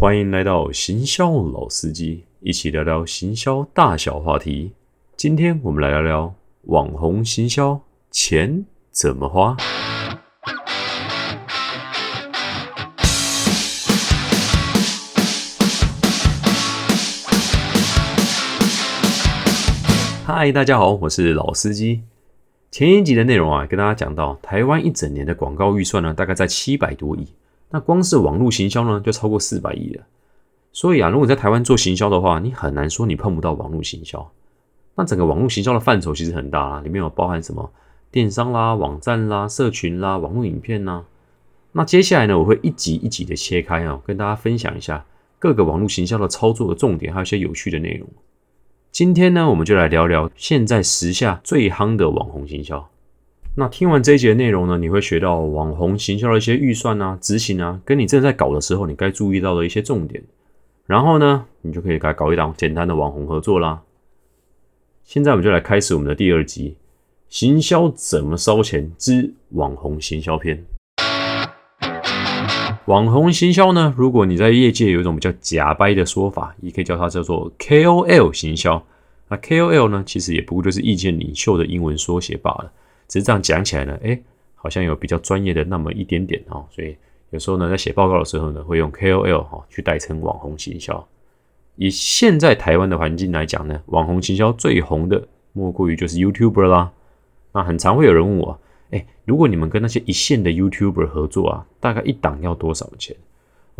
欢迎来到行销老司机，一起聊聊行销大小话题。今天我们来聊聊网红行销，钱怎么花？嗨，大家好，我是老司机。前一集的内容啊，跟大家讲到，台湾一整年的广告预算呢，大概在七百多亿。那光是网络行销呢，就超过四百亿了。所以啊，如果在台湾做行销的话，你很难说你碰不到网络行销。那整个网络行销的范畴其实很大啦，里面有包含什么电商啦、网站啦、社群啦、网络影片呐。那接下来呢，我会一集一集的切开啊，跟大家分享一下各个网络行销的操作的重点，还有一些有趣的内容。今天呢，我们就来聊聊现在时下最夯的网红行销。那听完这一节的内容呢，你会学到网红行销的一些预算啊、执行啊，跟你正在搞的时候你该注意到的一些重点。然后呢，你就可以该搞一档简单的网红合作啦。现在我们就来开始我们的第二集：行销怎么烧钱之网红行销篇。网红行销呢，如果你在业界有一种比较假掰的说法，也可以叫它叫做 KOL 行销。那 KOL 呢，其实也不过就是意见领袖的英文缩写罢了。只是这样讲起来呢，哎，好像有比较专业的那么一点点哦，所以有时候呢，在写报告的时候呢，会用 KOL 哈去代称网红行销。以现在台湾的环境来讲呢，网红行销最红的莫过于就是 YouTuber 啦。那很常会有人问我，哎，如果你们跟那些一线的 YouTuber 合作啊，大概一档要多少钱？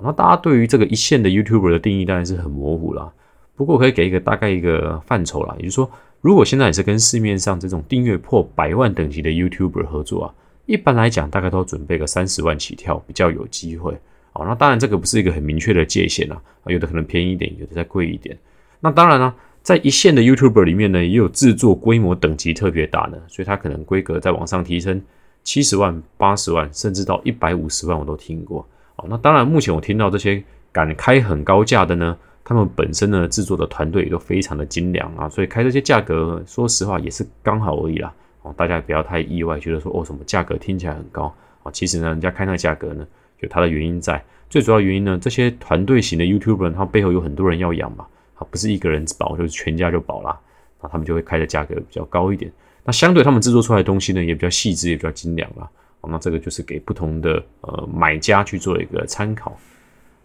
那大家对于这个一线的 YouTuber 的定义当然是很模糊啦。不过可以给一个大概一个范畴啦，也就是说。如果现在也是跟市面上这种订阅破百万等级的 YouTuber 合作啊，一般来讲大概都准备个三十万起跳，比较有机会。哦，那当然这个不是一个很明确的界限啊，有的可能便宜一点，有的再贵一点。那当然呢，在一线的 YouTuber 里面呢，也有制作规模等级特别大的，所以它可能规格在往上提升，七十万、八十万，甚至到一百五十万我都听过。哦，那当然目前我听到这些敢开很高价的呢。他们本身呢制作的团队也都非常的精良啊，所以开这些价格，说实话也是刚好而已啦。哦，大家也不要太意外，觉得说哦什么价格听起来很高啊，其实呢人家开那个价格呢有它的原因在。最主要原因呢，这些团队型的 YouTuber 他背后有很多人要养嘛，啊不是一个人保就是全家就保啦，那他们就会开的价格比较高一点。那相对他们制作出来的东西呢也比较细致也比较精良啦。哦，那这个就是给不同的呃买家去做一个参考。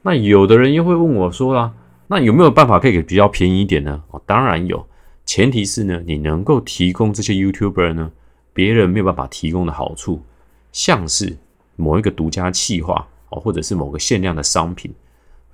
那有的人又会问我说啦。那有没有办法可以比较便宜一点呢？哦，当然有，前提是呢，你能够提供这些 YouTuber 呢，别人没有办法提供的好处，像是某一个独家企划哦，或者是某个限量的商品。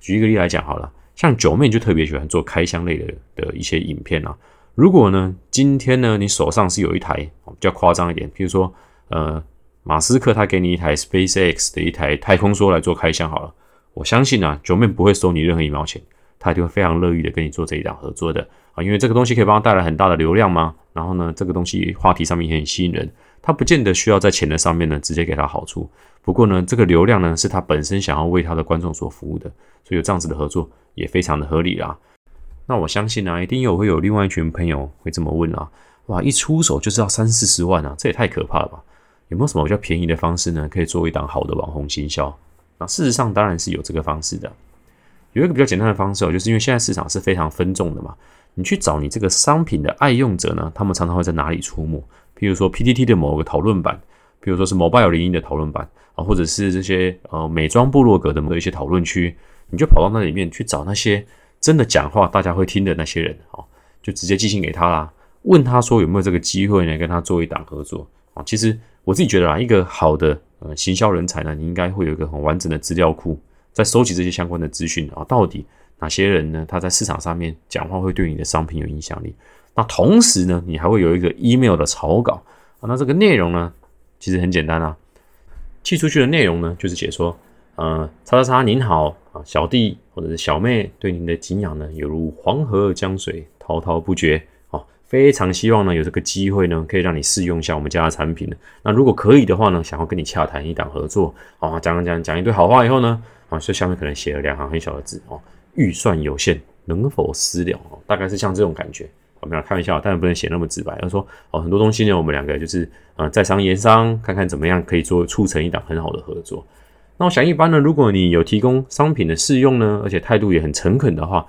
举一个例来讲好了，像九妹就特别喜欢做开箱类的的一些影片啊。如果呢，今天呢，你手上是有一台比较夸张一点，比如说呃，马斯克他给你一台 SpaceX 的一台太空梭来做开箱好了，我相信啊，九妹不会收你任何一毛钱。他就会非常乐意的跟你做这一档合作的啊，因为这个东西可以帮他带来很大的流量嘛。然后呢，这个东西话题上面也很吸引人，他不见得需要在钱的上面呢直接给他好处。不过呢，这个流量呢是他本身想要为他的观众所服务的，所以有这样子的合作也非常的合理啦。那我相信呢，一定有会有另外一群朋友会这么问啊，哇，一出手就是要三四十万啊，这也太可怕了吧？有没有什么比较便宜的方式呢，可以做一档好的网红行销？那事实上当然是有这个方式的。有一个比较简单的方式哦，就是因为现在市场是非常分众的嘛，你去找你这个商品的爱用者呢，他们常常会在哪里出没？譬如说 PTT 的某个讨论版，比如说是 Mobile 零一的讨论版啊，或者是这些呃美妆部落格的某一些讨论区，你就跑到那里面去找那些真的讲话大家会听的那些人哦，就直接寄信给他啦，问他说有没有这个机会呢，跟他做一档合作啊？其实我自己觉得啊，一个好的呃行销人才呢，你应该会有一个很完整的资料库。在收集这些相关的资讯啊，到底哪些人呢？他在市场上面讲话会对你的商品有影响力？那同时呢，你还会有一个 email 的草稿啊。那这个内容呢，其实很简单啊，寄出去的内容呢，就是写说，呃，叉叉叉您好啊，小弟或者是小妹对您的敬仰呢，犹如黄河江水滔滔不绝。非常希望呢有这个机会呢，可以让你试用一下我们家的产品那如果可以的话呢，想要跟你洽谈一档合作啊，讲讲讲一堆好话以后呢，啊，所以下面可能写了两行很小的字哦，预算有限，能否私了哦？大概是像这种感觉。我们来开玩笑，当然不能写那么直白。要说哦，很多东西呢，我们两个就是啊在商言商，看看怎么样可以做促成一档很好的合作。那我想一般呢，如果你有提供商品的试用呢，而且态度也很诚恳的话，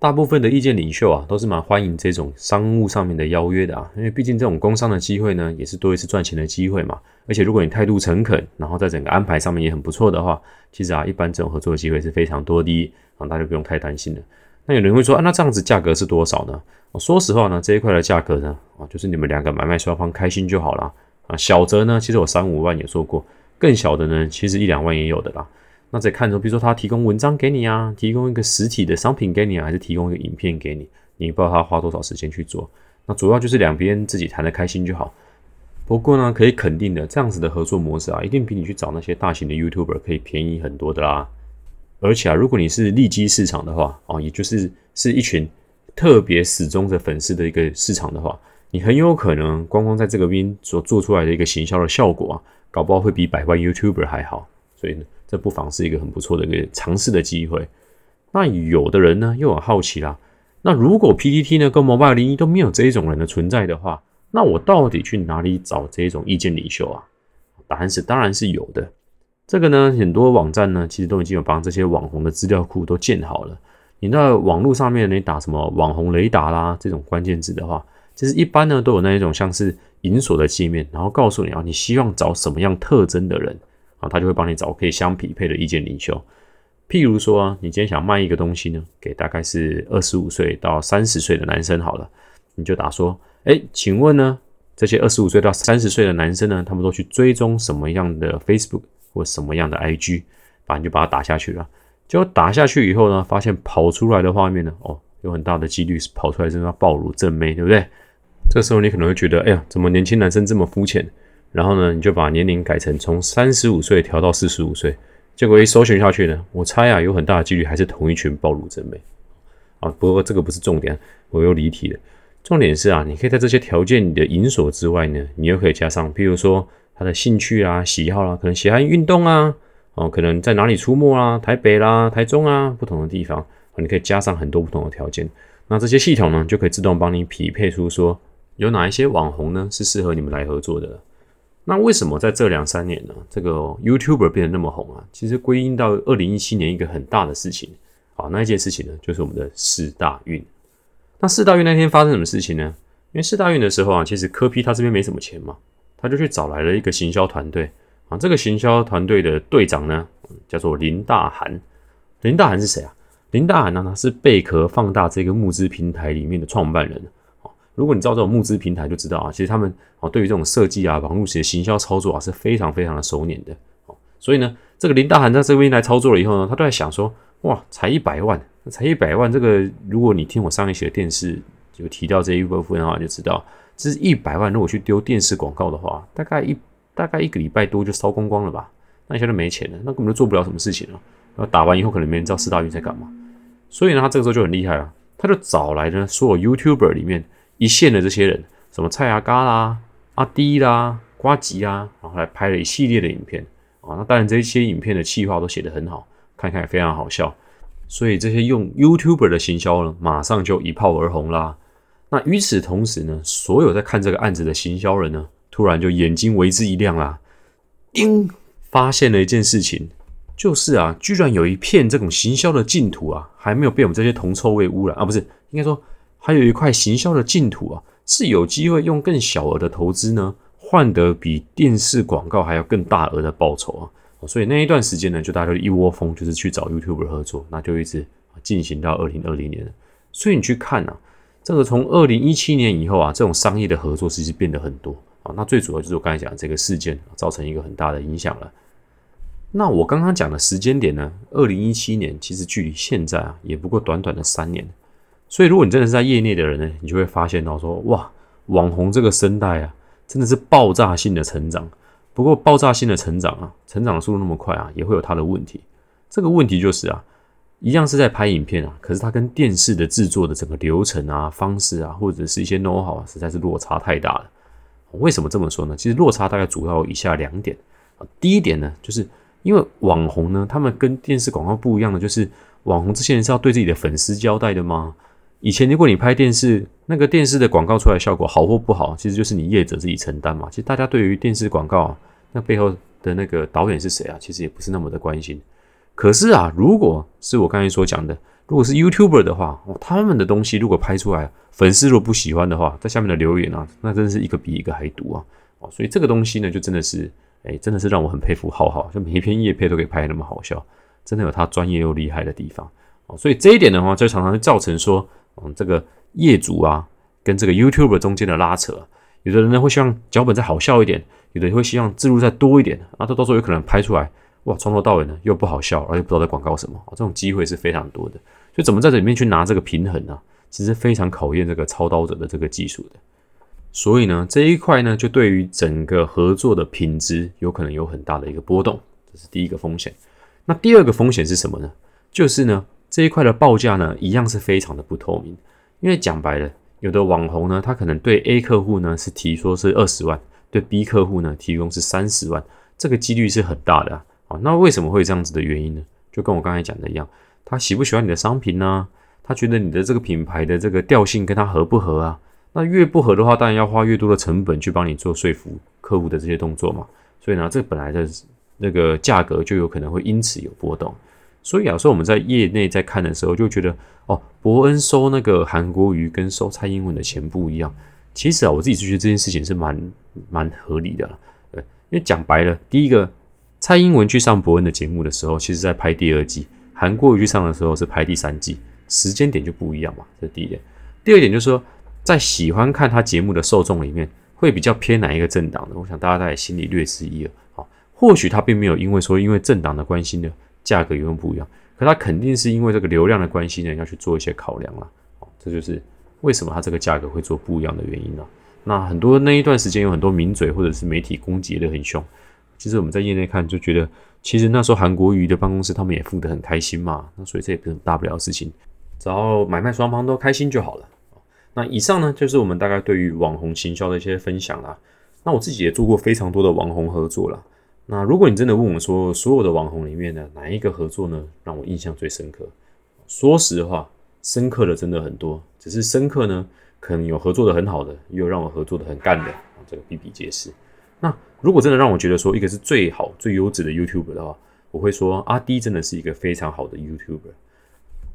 大部分的意见领袖啊，都是蛮欢迎这种商务上面的邀约的啊，因为毕竟这种工商的机会呢，也是多一次赚钱的机会嘛。而且如果你态度诚恳，然后在整个安排上面也很不错的话，其实啊，一般这种合作的机会是非常多的啊，大家不用太担心了。那有人会说啊，那这样子价格是多少呢？说实话呢，这一块的价格呢，啊，就是你们两个买卖双方开心就好了啊。小则呢，其实我三五万也做过。更小的呢，其实一两万也有的啦。那再看说，比如说他提供文章给你啊，提供一个实体的商品给你啊，还是提供一个影片给你，你不知道他花多少时间去做。那主要就是两边自己谈的开心就好。不过呢，可以肯定的，这样子的合作模式啊，一定比你去找那些大型的 YouTuber 可以便宜很多的啦。而且啊，如果你是利基市场的话啊，也就是是一群特别死忠的粉丝的一个市场的话，你很有可能光光在这个边所做出来的一个行销的效果啊。搞不好会比百万 YouTuber 还好，所以呢，这不妨是一个很不错的一个尝试的机会。那有的人呢又很好奇啦，那如果 PPT 呢跟 Mobile 零一都没有这一种人的存在的话，那我到底去哪里找这一种意见领袖啊？答案是当然是有的。这个呢，很多网站呢其实都已经有帮这些网红的资料库都建好了。你那网络上面你打什么网红雷达啦这种关键字的话，其实一般呢都有那一种像是。银锁的界面，然后告诉你啊，你希望找什么样特征的人啊，他就会帮你找可以相匹配的意见领袖。譬如说啊，你今天想卖一个东西呢，给大概是二十五岁到三十岁的男生好了，你就打说，哎，请问呢，这些二十五岁到三十岁的男生呢，他们都去追踪什么样的 Facebook 或什么样的 IG，把你就把它打下去了。结果打下去以后呢，发现跑出来的画面呢，哦，有很大的几率是跑出来是要暴露正妹，对不对？这时候你可能会觉得，哎呀，怎么年轻男生这么肤浅？然后呢，你就把年龄改成从三十五岁调到四十五岁，结果一搜寻下去呢，我猜啊，有很大的几率还是同一群暴露真美啊。不过这个不是重点，我又离题了。重点是啊，你可以在这些条件的引锁之外呢，你又可以加上，比如说他的兴趣啊、喜好啦，可能喜欢运动啊，哦，可能在哪里出没啊，台北啦、台中啊，不同的地方，你可以加上很多不同的条件。那这些系统呢，就可以自动帮你匹配出说。有哪一些网红呢？是适合你们来合作的？那为什么在这两三年呢？这个 YouTuber 变得那么红啊？其实归因到二零一七年一个很大的事情啊，那一件事情呢，就是我们的四大运。那四大运那天发生什么事情呢？因为四大运的时候啊，其实科批他这边没什么钱嘛，他就去找来了一个行销团队啊。这个行销团队的队长呢，叫做林大涵。林大涵是谁啊？林大涵呢，他是贝壳放大这个募资平台里面的创办人。如果你知道这种募资平台，就知道啊，其实他们啊对于这种设计啊、网络型行销操作啊是非常非常的熟练的哦。所以呢，这个林大涵在这边来操作了以后呢，他都在想说，哇，才一百万，才一百万，这个如果你听我上一期的电视就提到这一部分的话，就知道这是一百万，如果去丢电视广告的话，大概一大概一个礼拜多就烧光光了吧？那现在没钱了，那根本就做不了什么事情了。然后打完以后，可能没人知道四大运在干嘛。所以呢，他这个时候就很厉害了，他就找来了所有 YouTuber 里面。一线的这些人，什么蔡阿嘎啦、阿迪啦、瓜吉啊，然后来拍了一系列的影片啊。那当然，这些影片的企划都写得很好，看看也非常好笑。所以这些用 YouTuber 的行销呢，马上就一炮而红啦。那与此同时呢，所有在看这个案子的行销人呢，突然就眼睛为之一亮啦，叮，发现了一件事情，就是啊，居然有一片这种行销的净土啊，还没有被我们这些铜臭味污染啊，不是，应该说。还有一块行销的净土啊，是有机会用更小额的投资呢，换得比电视广告还要更大额的报酬啊！所以那一段时间呢，就大家就一窝蜂就是去找 YouTube 合作，那就一直进行到二零二零年。所以你去看啊，这个从二零一七年以后啊，这种商业的合作其实变得很多啊。那最主要就是我刚才讲的这个事件造成一个很大的影响了。那我刚刚讲的时间点呢，二零一七年其实距离现在啊，也不过短短的三年。所以，如果你真的是在业内的人呢，你就会发现到说，哇，网红这个生态啊，真的是爆炸性的成长。不过，爆炸性的成长啊，成长的速度那么快啊，也会有它的问题。这个问题就是啊，一样是在拍影片啊，可是它跟电视的制作的整个流程啊、方式啊，或者是一些 know how 啊，实在是落差太大了。为什么这么说呢？其实落差大概主要有以下两点啊。第一点呢，就是因为网红呢，他们跟电视广告不一样的，就是网红这些人是要对自己的粉丝交代的吗？以前如果你拍电视，那个电视的广告出来效果好或不好，其实就是你业者自己承担嘛。其实大家对于电视广告那背后的那个导演是谁啊，其实也不是那么的关心。可是啊，如果是我刚才所讲的，如果是 YouTuber 的话，他们的东西如果拍出来，粉丝如果不喜欢的话，在下面的留言啊，那真的是一个比一个还毒啊！哦，所以这个东西呢，就真的是，哎，真的是让我很佩服浩浩，就每一篇叶片都可以拍那么好笑，真的有他专业又厉害的地方哦。所以这一点的话，就常常会造成说，嗯，这个业主啊，跟这个 YouTube 中间的拉扯。有的人呢会希望脚本再好笑一点，有的人会希望字幕再多一点，啊，这到时候有可能拍出来，哇，从头到尾呢又不好笑，而且不知道在广告什么，这种机会是非常多的。所以怎么在这里面去拿这个平衡呢？其实非常考验这个操刀者的这个技术的。所以呢，这一块呢，就对于整个合作的品质有可能有很大的一个波动，这是第一个风险。那第二个风险是什么呢？就是呢，这一块的报价呢，一样是非常的不透明，因为讲白了。有的网红呢，他可能对 A 客户呢是提说是二十万，对 B 客户呢提供是三十万，这个几率是很大的啊。那为什么会这样子的原因呢？就跟我刚才讲的一样，他喜不喜欢你的商品呢？他觉得你的这个品牌的这个调性跟他合不合啊？那越不合的话，当然要花越多的成本去帮你做说服客户的这些动作嘛。所以呢，这本来的那个价格就有可能会因此有波动。所以有时候我们在业内在看的时候，就觉得哦，伯恩收那个韩国瑜跟收蔡英文的钱不一样。其实啊，我自己就觉得这件事情是蛮蛮合理的。对，因为讲白了，第一个，蔡英文去上伯恩的节目的时候，其实在拍第二季；韩国瑜去上的时候是拍第三季，时间点就不一样嘛。这是第一点。第二点就是说，在喜欢看他节目的受众里面，会比较偏哪一个政党的？我想大家在心里略知一二。好，或许他并没有因为说因为政党的关系呢。价格永远不一样，可它肯定是因为这个流量的关系呢，要去做一些考量了。这就是为什么它这个价格会做不一样的原因了。那很多那一段时间有很多名嘴或者是媒体攻击的很凶，其实我们在业内看就觉得，其实那时候韩国瑜的办公室他们也付得很开心嘛。那所以这也不是大不了的事情，只要买卖双方都开心就好了。那以上呢就是我们大概对于网红行销的一些分享啦。那我自己也做过非常多的网红合作了。那如果你真的问我说，所有的网红里面呢，哪一个合作呢让我印象最深刻？说实话，深刻的真的很多，只是深刻呢，可能有合作的很好的，也有让我合作的很干的，这个比比皆是。那如果真的让我觉得说一个是最好、最优质的 YouTuber 的话，我会说阿 D 真的是一个非常好的 YouTuber。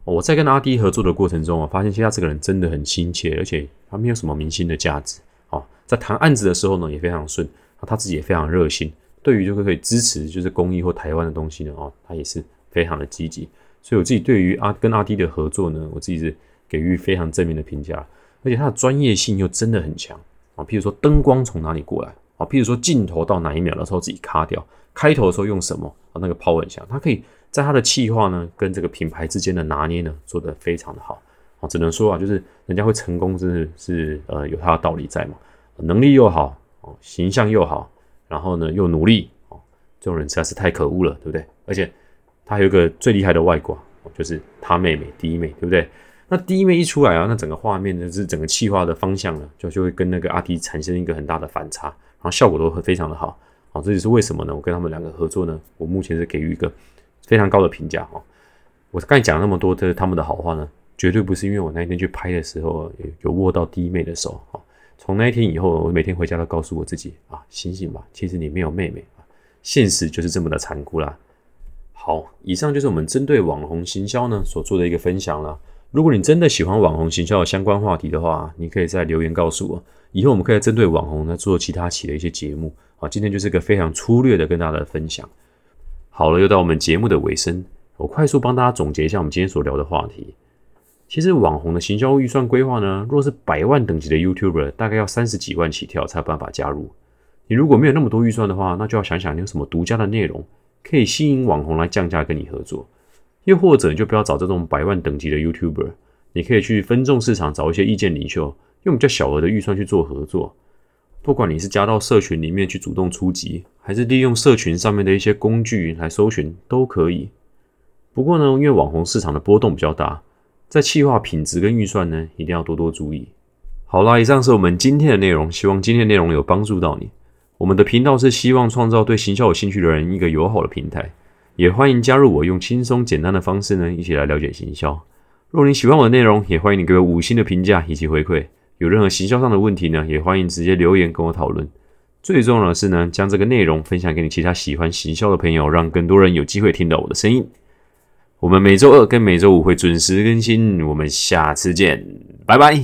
我在跟阿 D 合作的过程中啊，发现其实他这个人真的很亲切，而且他没有什么明星的价值。哦，在谈案子的时候呢，也非常顺，他自己也非常热心。对于就是可以支持就是公益或台湾的东西呢，哦，他也是非常的积极，所以我自己对于阿跟阿弟的合作呢，我自己是给予非常正面的评价，而且他的专业性又真的很强啊。譬如说灯光从哪里过来啊，譬如说镜头到哪一秒的时候自己卡掉，开头的时候用什么啊，那个抛很强，他可以在他的气化呢跟这个品牌之间的拿捏呢做得非常的好啊，只能说啊，就是人家会成功，真的是呃有他的道理在嘛，能力又好哦，形象又好。然后呢，又努力哦，这种人实在是太可恶了，对不对？而且他还有一个最厉害的外挂，就是他妹妹第一妹，对不对？那第一妹一出来啊，那整个画面呢，是整个气化的方向呢，就就会跟那个阿迪产生一个很大的反差，然后效果都会非常的好。好，这就是为什么呢？我跟他们两个合作呢，我目前是给予一个非常高的评价哈。我刚才讲那么多的他们的好话呢，绝对不是因为我那一天去拍的时候有有握到第一妹的手哈。从那一天以后，我每天回家都告诉我自己啊，醒醒吧，其实你没有妹妹啊，现实就是这么的残酷啦。好，以上就是我们针对网红行销呢所做的一个分享了。如果你真的喜欢网红行销的相关话题的话，你可以在留言告诉我，以后我们可以针对网红呢做其他期的一些节目。好，今天就是个非常粗略的跟大家的分享。好了，又到我们节目的尾声，我快速帮大家总结一下我们今天所聊的话题。其实网红的行销预算规划呢，若是百万等级的 YouTuber，大概要三十几万起跳才有办法加入。你如果没有那么多预算的话，那就要想想你有什么独家的内容可以吸引网红来降价跟你合作。又或者你就不要找这种百万等级的 YouTuber，你可以去分众市场找一些意见领袖，用比较小额的预算去做合作。不管你是加到社群里面去主动出击，还是利用社群上面的一些工具来搜寻，都可以。不过呢，因为网红市场的波动比较大。在企划品质跟预算呢，一定要多多注意。好啦，以上是我们今天的内容，希望今天的内容有帮助到你。我们的频道是希望创造对行销有兴趣的人一个友好的平台，也欢迎加入我，用轻松简单的方式呢，一起来了解行销。若你喜欢我的内容，也欢迎你给我五星的评价以及回馈。有任何行销上的问题呢，也欢迎直接留言跟我讨论。最重要的是呢，将这个内容分享给你其他喜欢行销的朋友，让更多人有机会听到我的声音。我们每周二跟每周五会准时更新，我们下次见，拜拜。